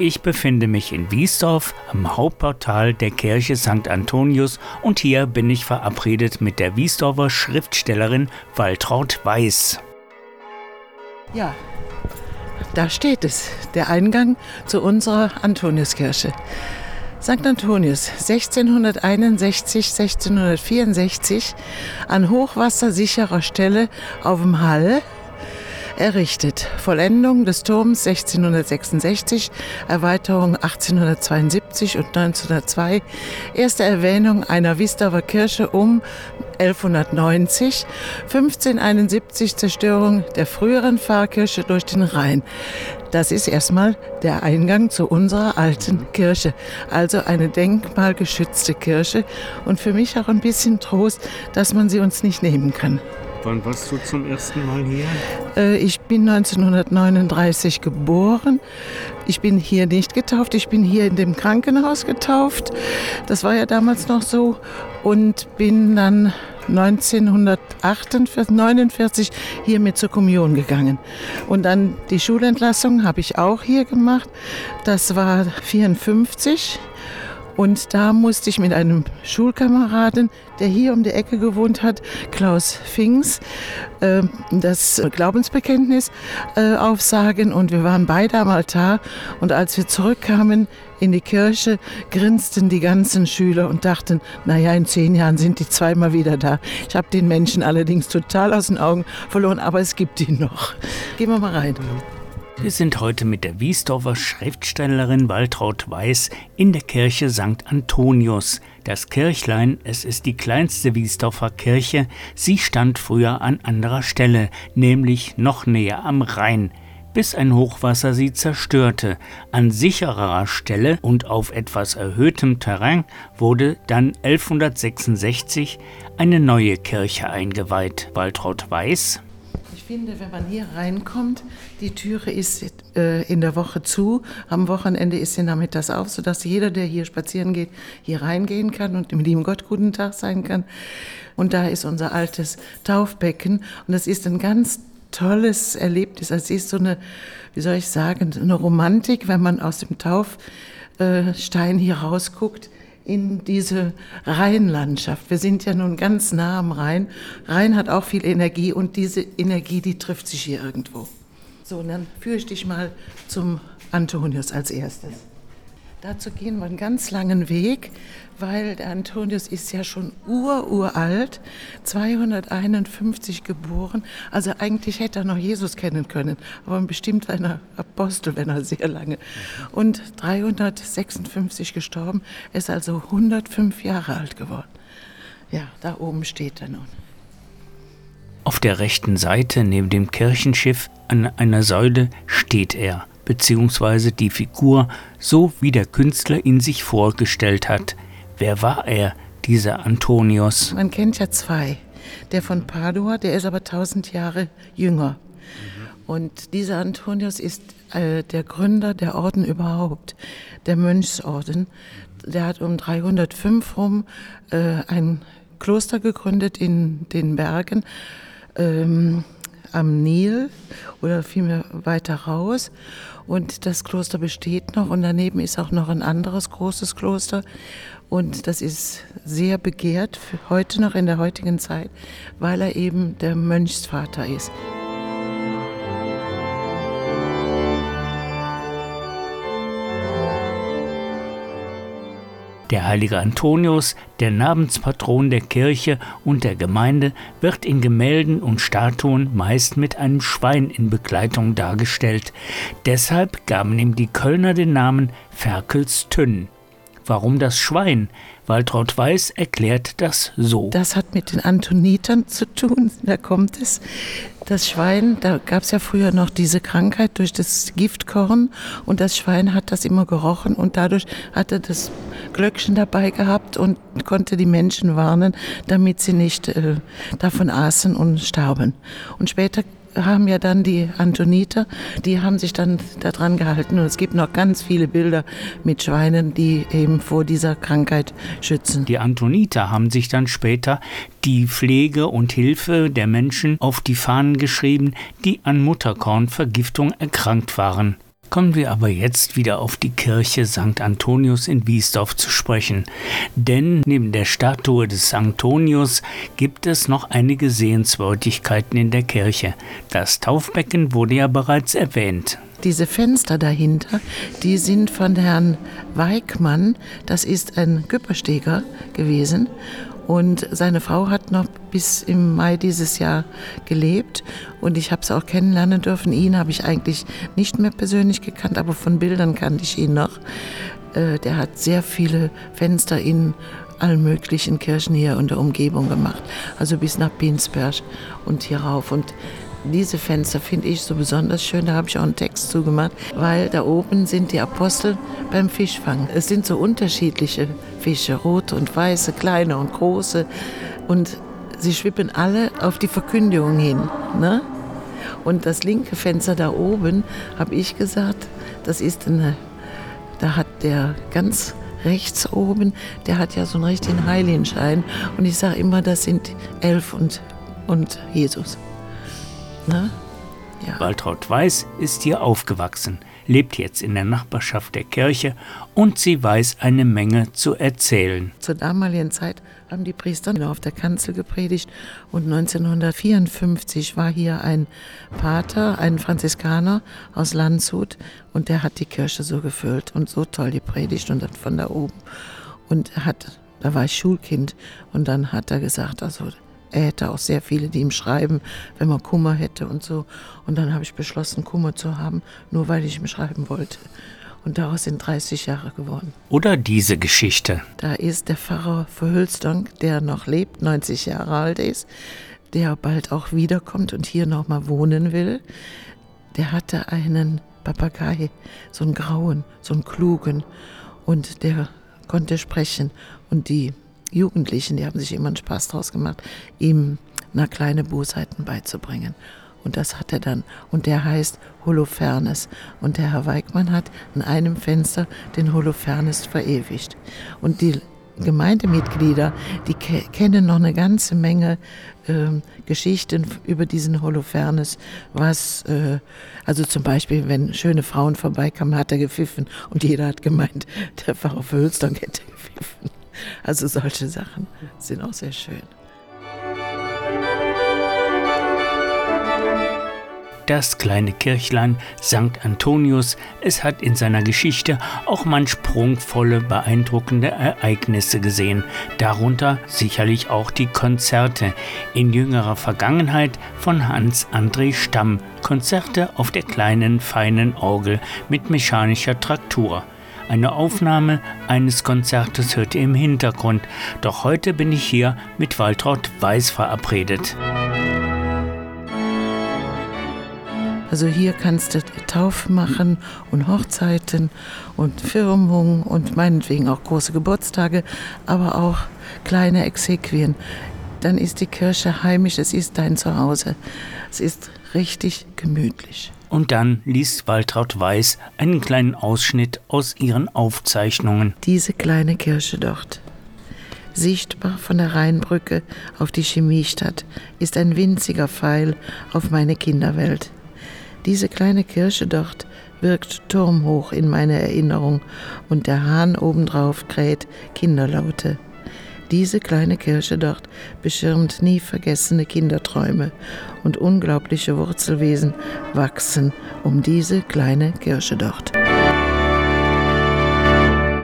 Ich befinde mich in Wiesdorf am Hauptportal der Kirche St. Antonius und hier bin ich verabredet mit der Wiesdorfer Schriftstellerin Waltraud Weiß. Ja, da steht es, der Eingang zu unserer Antoniuskirche. St. Antonius 1661, 1664 an hochwassersicherer Stelle auf dem Hall errichtet. Vollendung des Turms 1666, Erweiterung 1872 und 1902, erste Erwähnung einer Wiesdorfer Kirche um 1190, 1571 Zerstörung der früheren Pfarrkirche durch den Rhein. Das ist erstmal der Eingang zu unserer alten Kirche, also eine denkmalgeschützte Kirche und für mich auch ein bisschen Trost, dass man sie uns nicht nehmen kann. Wann warst du zum ersten Mal hier? Äh, ich bin 1939 geboren. Ich bin hier nicht getauft, ich bin hier in dem Krankenhaus getauft. Das war ja damals noch so. Und bin dann 1949 hier mit zur Kommunion gegangen. Und dann die Schulentlassung habe ich auch hier gemacht. Das war 54. Und da musste ich mit einem Schulkameraden, der hier um die Ecke gewohnt hat, Klaus Fings, äh, das Glaubensbekenntnis äh, aufsagen. Und wir waren beide am Altar. Und als wir zurückkamen in die Kirche, grinsten die ganzen Schüler und dachten, naja, in zehn Jahren sind die zweimal wieder da. Ich habe den Menschen allerdings total aus den Augen verloren, aber es gibt ihn noch. Gehen wir mal rein. Wir sind heute mit der Wiesdorfer Schriftstellerin Waltraud Weiß in der Kirche St. Antonius. Das Kirchlein, es ist die kleinste Wiesdorfer Kirche, sie stand früher an anderer Stelle, nämlich noch näher am Rhein bis ein Hochwasser sie zerstörte. An sicherer Stelle und auf etwas erhöhtem Terrain wurde dann 1166 eine neue Kirche eingeweiht. Waltraud Weiß finde, wenn man hier reinkommt, die Türe ist äh, in der Woche zu, am Wochenende ist sie nachmittags auf, sodass jeder, der hier spazieren geht, hier reingehen kann und dem lieben Gott guten Tag sein kann. Und da ist unser altes Taufbecken und das ist ein ganz tolles Erlebnis. Es ist so eine, wie soll ich sagen, eine Romantik, wenn man aus dem Taufstein hier rausguckt in diese Rheinlandschaft. Wir sind ja nun ganz nah am Rhein. Rhein hat auch viel Energie und diese Energie, die trifft sich hier irgendwo. So, und dann führe ich dich mal zum Antonius als erstes. Dazu gehen wir einen ganz langen Weg, weil der Antonius ist ja schon ururalt, 251 geboren. Also eigentlich hätte er noch Jesus kennen können, aber bestimmt ein Apostel, wenn er sehr lange. Und 356 gestorben, ist also 105 Jahre alt geworden. Ja, da oben steht er nun. Auf der rechten Seite neben dem Kirchenschiff an einer Säule steht er beziehungsweise die Figur, so wie der Künstler ihn sich vorgestellt hat. Wer war er, dieser Antonius? Man kennt ja zwei. Der von Padua, der ist aber tausend Jahre jünger. Und dieser Antonius ist äh, der Gründer der Orden überhaupt, der Mönchsorden. Der hat um 305 rum äh, ein Kloster gegründet in den Bergen. Ähm, am Nil oder vielmehr weiter raus. Und das Kloster besteht noch und daneben ist auch noch ein anderes großes Kloster. Und das ist sehr begehrt heute noch in der heutigen Zeit, weil er eben der Mönchsvater ist. Der heilige Antonius, der Namenspatron der Kirche und der Gemeinde, wird in Gemälden und Statuen meist mit einem Schwein in Begleitung dargestellt. Deshalb gaben ihm die Kölner den Namen Ferkelstünn. Warum das Schwein? Waltraud Weiß erklärt das so. Das hat mit den Antonitern zu tun, da kommt es. Das Schwein, da gab es ja früher noch diese Krankheit durch das Giftkorn und das Schwein hat das immer gerochen und dadurch hat er das Glöckchen dabei gehabt und konnte die Menschen warnen, damit sie nicht äh, davon aßen und starben. Und später haben ja dann die Antoniter, die haben sich dann daran gehalten. Und es gibt noch ganz viele Bilder mit Schweinen, die eben vor dieser Krankheit schützen. Die Antoniter haben sich dann später die Pflege und Hilfe der Menschen auf die Fahnen geschrieben, die an Mutterkornvergiftung erkrankt waren. Kommen wir aber jetzt wieder auf die Kirche St. Antonius in Wiesdorf zu sprechen. Denn neben der Statue des Antonius gibt es noch einige Sehenswürdigkeiten in der Kirche. Das Taufbecken wurde ja bereits erwähnt. Diese Fenster dahinter, die sind von Herrn Weigmann. Das ist ein Küppersteger gewesen. Und seine Frau hat noch bis im Mai dieses Jahr gelebt und ich habe es auch kennenlernen dürfen. Ihn habe ich eigentlich nicht mehr persönlich gekannt, aber von Bildern kannte ich ihn noch. Äh, der hat sehr viele Fenster in allen möglichen Kirchen hier in der Umgebung gemacht, also bis nach Binsberg und hierauf. Und diese Fenster finde ich so besonders schön, da habe ich auch einen Text zugemacht, weil da oben sind die Apostel beim Fischfang. Es sind so unterschiedliche Fische, rote und weiße, kleine und große. Und sie schwippen alle auf die Verkündigung hin. Ne? Und das linke Fenster da oben, habe ich gesagt, das ist eine, da hat der ganz rechts oben, der hat ja so einen richtigen Heiligenschein. Und ich sage immer, das sind Elf und, und Jesus. Ne? Ja. Waltraud Weiß ist hier aufgewachsen, lebt jetzt in der Nachbarschaft der Kirche und sie weiß eine Menge zu erzählen. Zur damaligen Zeit haben die Priester auf der Kanzel gepredigt und 1954 war hier ein Pater, ein Franziskaner aus Landshut und der hat die Kirche so gefüllt und so toll die Predigt und dann von da oben und hat, da war ich Schulkind und dann hat er gesagt, also er hätte auch sehr viele, die ihm schreiben, wenn man Kummer hätte und so. Und dann habe ich beschlossen, Kummer zu haben, nur weil ich ihm schreiben wollte. Und daraus sind 30 Jahre geworden. Oder diese Geschichte. Da ist der Pfarrer Verhülstonk, der noch lebt, 90 Jahre alt ist, der bald auch wiederkommt und hier nochmal wohnen will. Der hatte einen Papagei, so einen grauen, so einen klugen. Und der konnte sprechen. Und die Jugendlichen, die haben sich immer einen Spaß draus gemacht, ihm na kleine Bosheiten beizubringen. Und das hat er dann. Und der heißt Holofernes. Und der Herr Weigmann hat in einem Fenster den Holofernes verewigt. Und die Gemeindemitglieder, die ke kennen noch eine ganze Menge äh, Geschichten über diesen Holofernes, was, äh, also zum Beispiel, wenn schöne Frauen vorbeikamen, hat er gepfiffen und jeder hat gemeint, der Pfarrer Verhülston hätte gepfiffen. Also solche Sachen sind auch sehr schön. das kleine Kirchlein St. Antonius, es hat in seiner Geschichte auch manch prunkvolle, beeindruckende Ereignisse gesehen, darunter sicherlich auch die Konzerte in jüngerer Vergangenheit von Hans André Stamm, Konzerte auf der kleinen feinen Orgel mit mechanischer Traktur. Eine Aufnahme eines Konzertes hört ihr im Hintergrund, doch heute bin ich hier mit Waltraud Weiß verabredet. Also hier kannst du Taufen machen und Hochzeiten und Firmungen und meinetwegen auch große Geburtstage, aber auch kleine Exequien. Dann ist die Kirche heimisch, es ist dein Zuhause. Es ist richtig gemütlich. Und dann liest Waltraud Weiß einen kleinen Ausschnitt aus ihren Aufzeichnungen. Diese kleine Kirche dort, sichtbar von der Rheinbrücke auf die Chemiestadt, ist ein winziger Pfeil auf meine Kinderwelt. Diese kleine Kirche dort wirkt turmhoch in meiner Erinnerung und der Hahn obendrauf kräht Kinderlaute. Diese kleine Kirche dort beschirmt nie vergessene Kinderträume und unglaubliche Wurzelwesen wachsen um diese kleine Kirche dort.